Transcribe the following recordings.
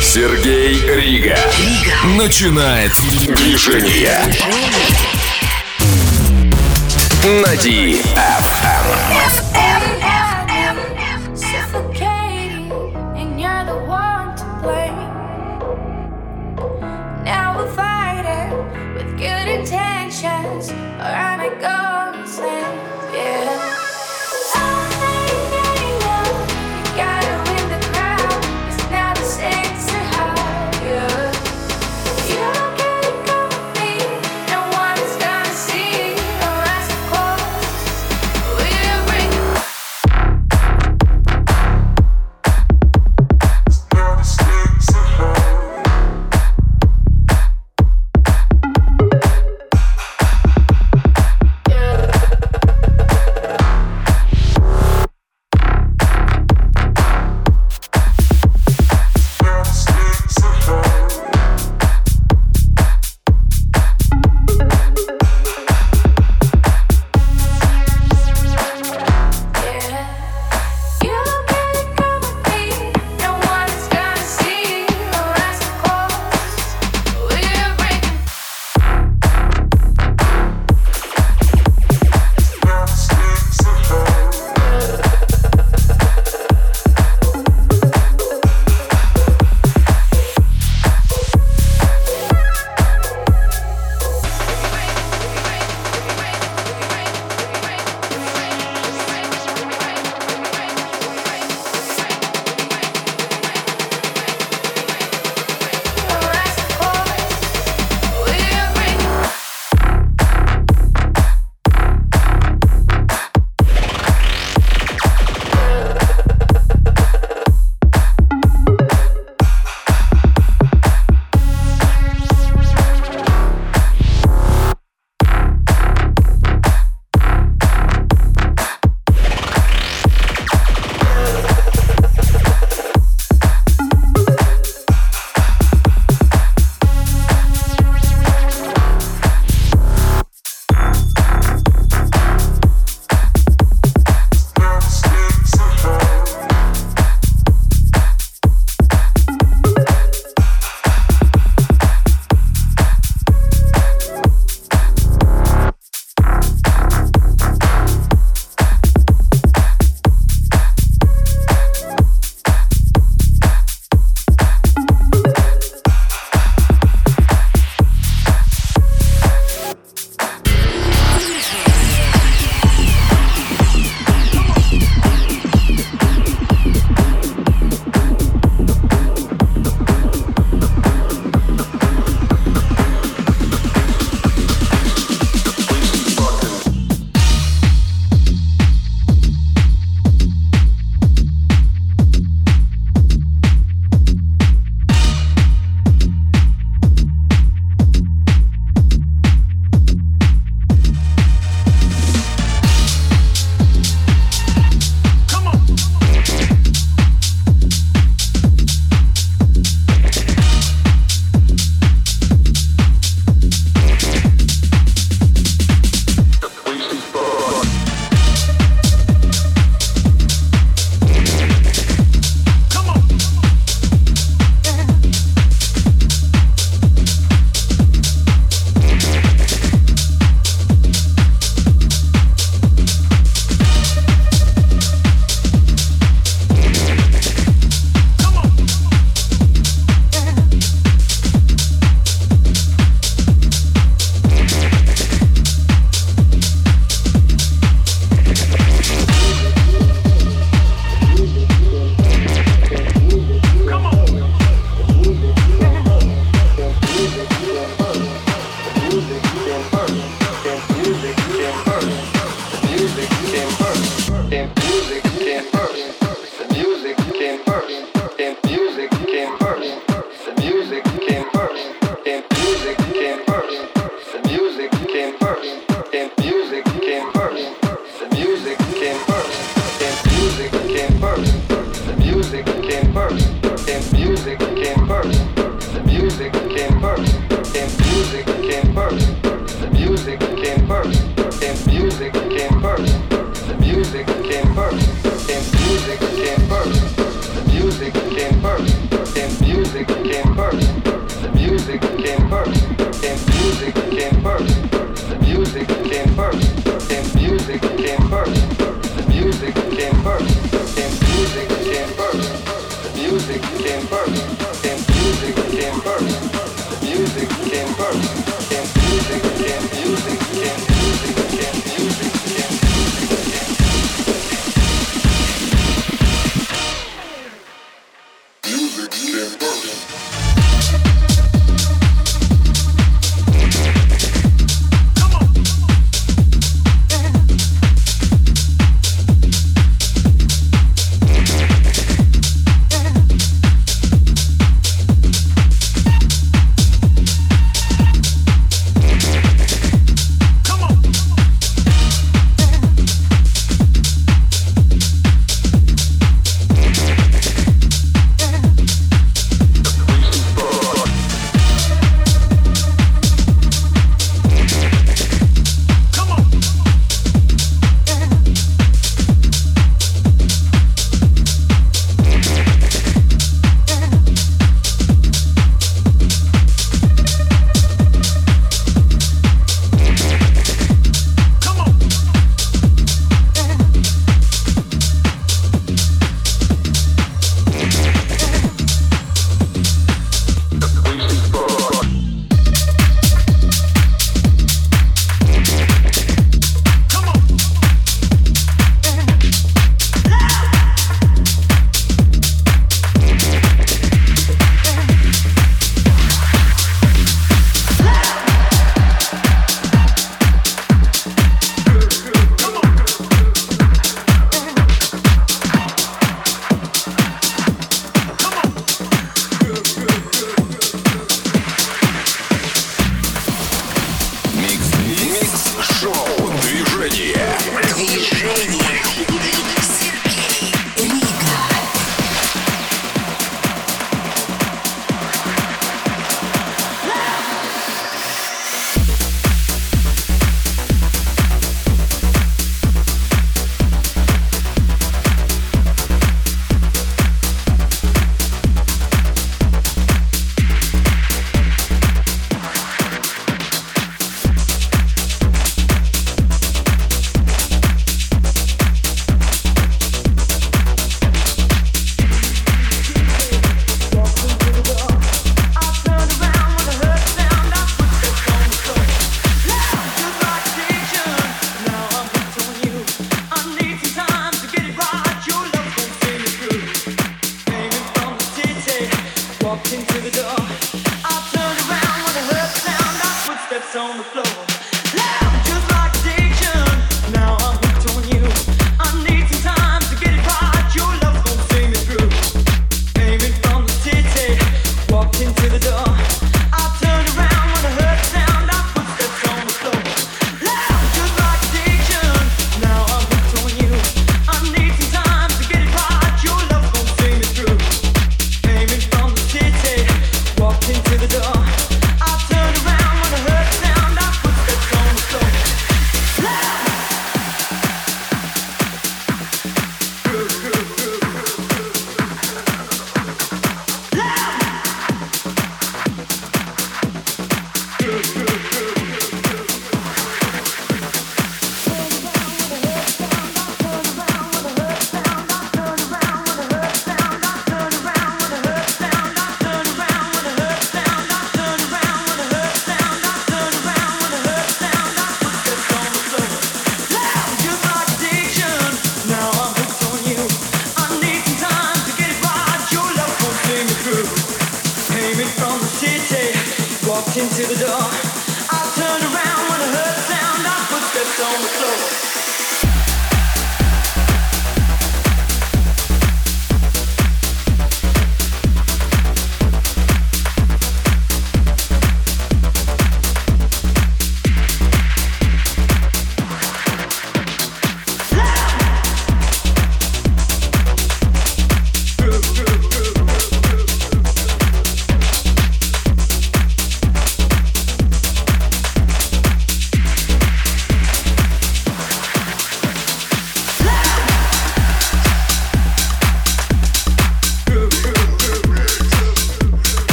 Сергей Рига. Начинает движение. На DFM.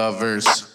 lovers.